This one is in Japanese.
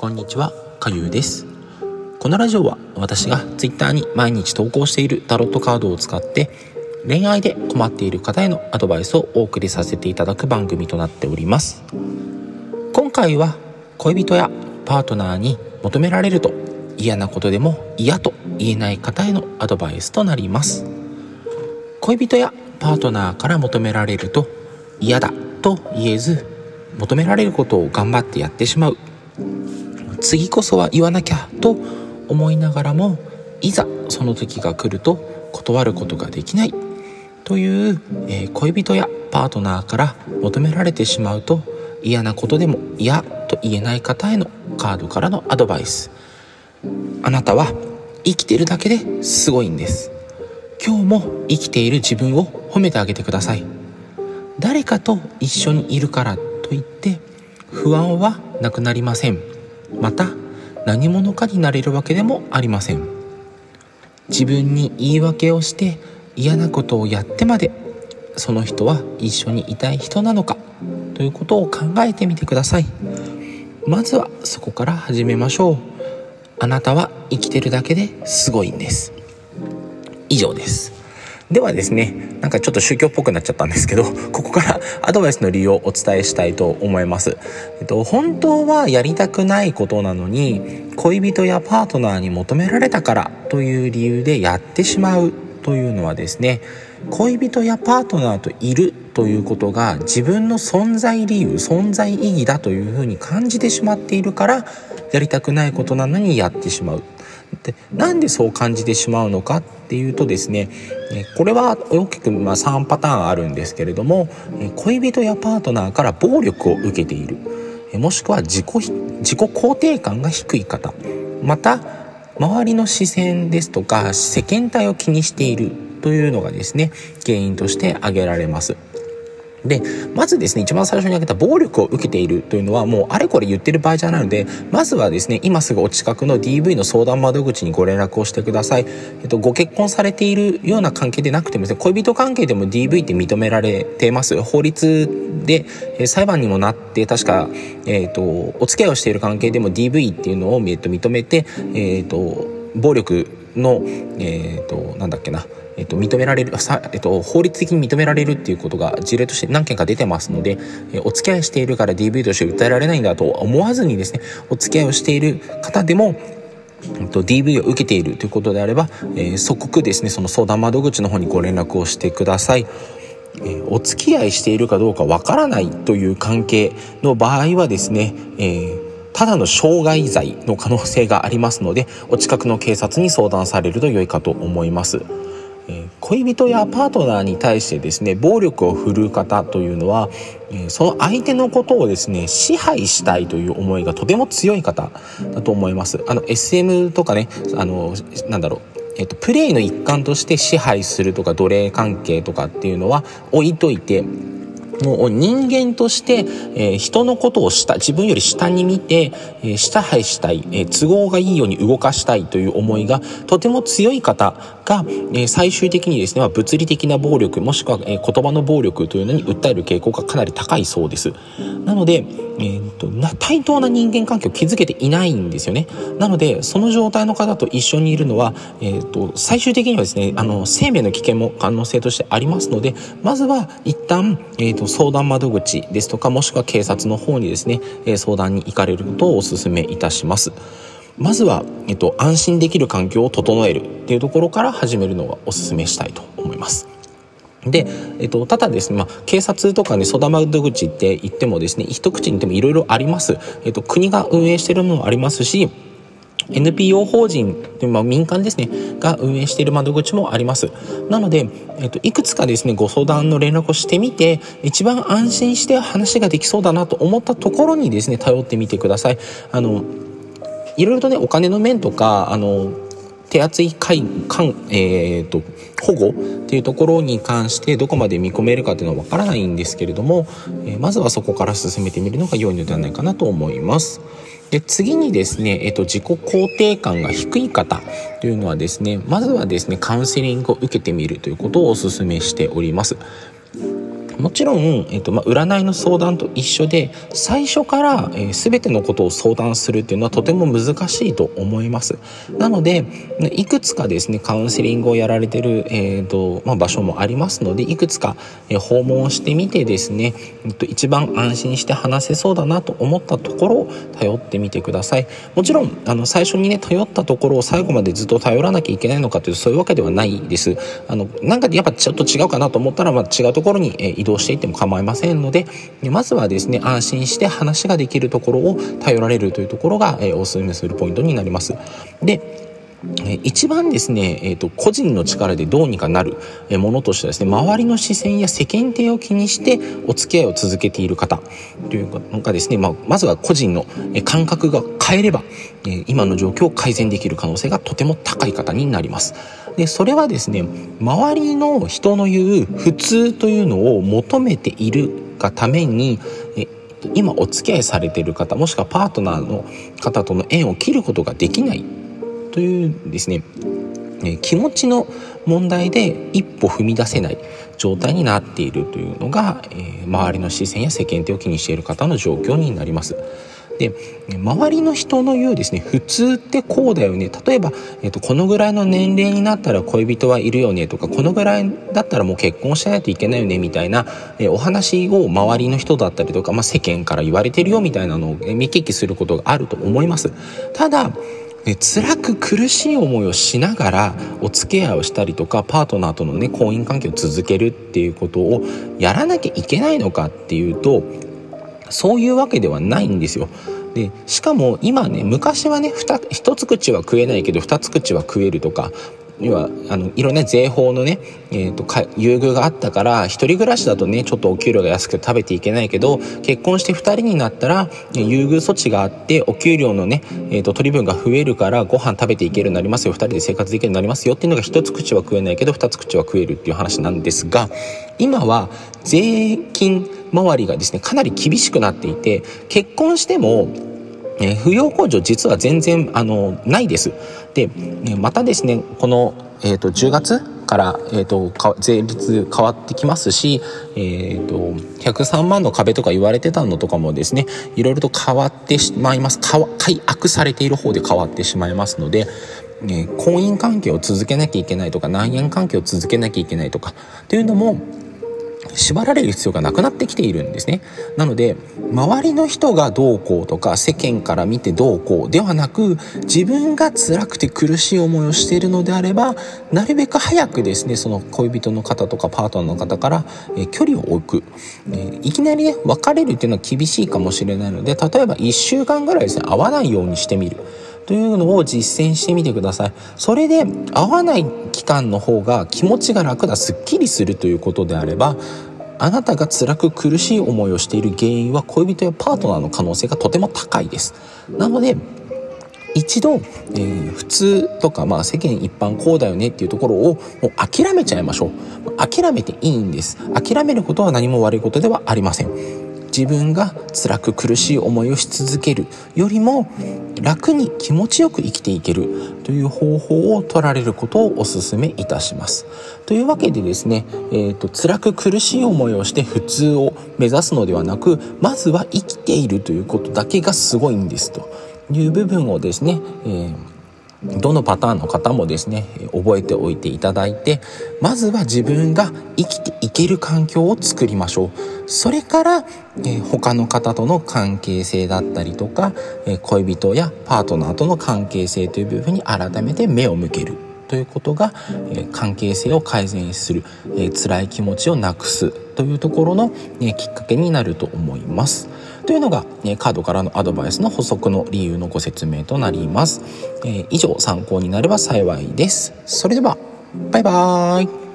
こんにちは、かゆうです。このラジオは私が Twitter に毎日投稿しているタロットカードを使って恋愛で困っている方へのアドバイスをお送りさせていただく番組となっております。今回は恋人やパートナーに求められると嫌なことでも嫌と言えない方へのアドバイスとなります。恋人やパートナーから求められると嫌だと言えず求められることを頑張ってやってしまう次こそは言わなきゃと思いながらもいざその時が来ると断ることができないという、えー、恋人やパートナーから求められてしまうと嫌なことでも嫌と言えない方へのカードからのアドバイス。あなたは生きてるだけですごいんです。今日も生きている自分を褒めてあげてください。誰かと一緒にいるからといって不安はなくなりません。また何者かになれるわけでもありません。自分に言い訳をして嫌なことをやってまでその人は一緒にいたい人なのかということを考えてみてください。まずはそこから始めましょう。あなたは生きてるだけですごいんです。以上です。ではですねなんかちょっと宗教っぽくなっちゃったんですけど ここからアドバイスの理由をお伝えしたいと思います、えっと、本当はやりたくないことなのに恋人やパートナーに求められたからという理由でやってしまうというのはですね恋人やパートナーといるということが自分の存在理由存在意義だというふうに感じてしまっているからやりたくないことなのにやってしまう。でなんでそう感じてしまうのかっていうとですねこれは大きくま3パターンあるんですけれども恋人やパートナーから暴力を受けているもしくは自己自己肯定感が低い方また周りの視線ですとか世間体を気にしているというのがですね原因として挙げられます。でまずですね一番最初に挙げた暴力を受けているというのはもうあれこれ言ってる場合じゃないのでまずはですね今すぐお近くの DV の相談窓口にご連絡をしてください、えっと、ご結婚されているような関係でなくてもですね恋人関係でも DV って認められてます。法律で、え裁判にもなって確か、えっと、お付き合いをしている関係でも DV っていうのを、えっと、認めて、えっと、暴力の、えっと、なんだっけなえっと、認められるさ、えっと、法律的に認められるっていうことが事例として何件か出てますので、えお付き合いしているから DV として訴えられないんだと思わずにですねお付き合いをしている方でもと DV を受けているということであれば、えー、即刻ですねその相談窓口の方にご連絡をしてください。え、お付き合いしているかどうかわからないという関係の場合はですね、えー、ただの傷害罪の可能性がありますのでお近くの警察に相談されると良いかと思います。恋人やパートナーに対してですね暴力を振るう方というのは、えその相手のことをですね支配したいという思いがとても強い方だと思います。あの SM とかねあのなんだろうえっと、プレイの一環として支配するとか奴隷関係とかっていうのは置いといてもう人間として、えー、人のことを下自分より下に見て、えー、支配したい、えー、都合がいいように動かしたいという思いがとても強い方が、えー、最終的にですね、まあ、物理的な暴力もしくは、えー、言葉の暴力というのに訴える傾向がかなり高いそうです。なので、えーと、な対等な人間関係を築けていないんですよね。なのでその状態の方と一緒にいるのは、えーと、最終的にはですねあの生命の危険も可能性としてありますのでまずは一旦、えーと相談窓口ですとかもしくは警察の方にですね、え相談に行かれることをお勧めいたします。まずは、えっと、安心できる環境を整えるっていうところから始めるのがお勧めしたいと思います。で、えっと、ただですね、まあ、警察とかね、相談窓口って言ってもですね、一口に言ってもいろいろあります。えっと、国が運営してるのもありますし、NPO 法人まあ、民間ですねが運営している窓口もありますなので、えっと、いくつかですねご相談の連絡をしてみて一番安心して話ができそうだなと思ったところにですね頼ってみてくださいあのいろいろとねお金の面とかあの手厚い介かん、えーと、保護っていうところに関してどこまで見込めるかっていうのはわからないんですけれども、えー、まずはそこから進めてみるのが良いのではないかなと思います。で次にですね、えっと、自己肯定感が低い方というのはですねまずはですねカウンセリングを受けてみるということをお勧めしております。もちろん、えーとまあ、占いの相談と一緒で最初から、えー、全てのことを相談するっていうのはとても難しいと思います。なのでいくつかですねカウンセリングをやられてる、えーとまあ、場所もありますのでいくつか、えー、訪問してみてですね、えー、と一番安心して話せそうだなと思ったところを頼ってみてください。もちろんあの最初にね頼ったところを最後までずっと頼らなきゃいけないのかというそういうわけではないです。あのなんかやっぱちょっと違うかなと思ったら、まあ、違うところに、えー、動していっても構いませんのでまずはですね安心して話ができるところを頼られるというところが、え、おすすめするポイントになります。で一番ですね、えーと、個人の力でどうにかなるものとしてはですね周りの視線や世間体を気にしてお付き合いを続けている方というのがですね、まあ、まずは個人の感覚が変えれば今の状況を改善できる可能性がとても高い方になります。でそれはですね周りの人の言う普通というのを求めているがために今お付き合いされている方もしくはパートナーの方との縁を切ることができないというですねえ気持ちの問題で一歩踏み出せない状態になっているというのが、え周りの視線や世間体を気にしている方の状況になります。で周りの人の言うですね普通ってこうだよね例えば、えーと、このぐらいの年齢になったら恋人はいるよねとかこのぐらいだったらもう結婚しないといけないよねみたいな、え、お話を周りの人だったりとか、まあ、世間から言われてるよみたいなのを見聞きすることがあると思います。ただね、辛く苦しい思いをしながらお付き合いをしたりとかパートナーとのね婚姻関係を続けるっていうことをやらなきゃいけないのかっていうとそういうわけではないんですよ。でしかも今ね昔はね一つ口は食えないけど二つ口は食えるとか要はあのいろんな税法のね、えーと、優遇があったから一人暮らしだとねちょっとお給料が安くて食べていけないけど結婚して2人になったら優遇措置があってお給料のね、えーと、取り分が増えるからご飯食べていけるようになりますよ2人で生活できるようになりますよっていうのが一つ口は食えないけど二つ口は食えるっていう話なんですが今は税金周りがですねかなり厳しくなっていて結婚しても、扶養控除実は全然あのないです。でまたですねこの、えーと、10月から、えーと、税率変わってきますし、えーと、103万の壁とか言われてたのとかもですねいろいろと変わってしまいます解約されている方で変わってしまいますので。え婚姻関係を続けなきゃいけないとか内縁関係を続けなきゃいけないとかっていうのも縛られる必要がなくなってきているんですね。なので周りの人がどうこうとか世間から見てどうこうではなく自分が辛くて苦しい思いをしているのであればなるべく早くですねその恋人の方とかパートナーの方から、え距離を置く、えいきなりね別れるっていうのは厳しいかもしれないので例えば1週間ぐらいですね会わないようにしてみる。というのを実践してみてください。それで合わない期間の方が気持ちが楽だすっきりするということであればあなたが辛く苦しい思いをしている原因は恋人やパートナーの可能性がとても高いです。なので一度、えー、普通とか、まあ、世間一般こうだよねっていうところをもう諦めちゃいましょう。諦めていいんです。諦めることは何も悪いことではありません。自分が辛く苦しい思いをし続けるよりも楽に気持ちよく生きていけるという方法を取られることをお勧めいたします。というわけでですね、えーと、辛く苦しい思いをして普通を目指すのではなくまずは生きているということだけがすごいんですという部分をですね、えーどのパターンの方もですね覚えておいていただいてまずは自分が生きていける環境を作りましょうそれから、え他の方との関係性だったりとか、え恋人やパートナーとの関係性という部分に改めて目を向けるということが、え関係性を改善する、え辛い気持ちをなくすというところの、ね、きっかけになると思います。というのが、ね、カードからのアドバイスの補足の理由のご説明となります。えー、以上参考になれば幸いです。それではバイバーイ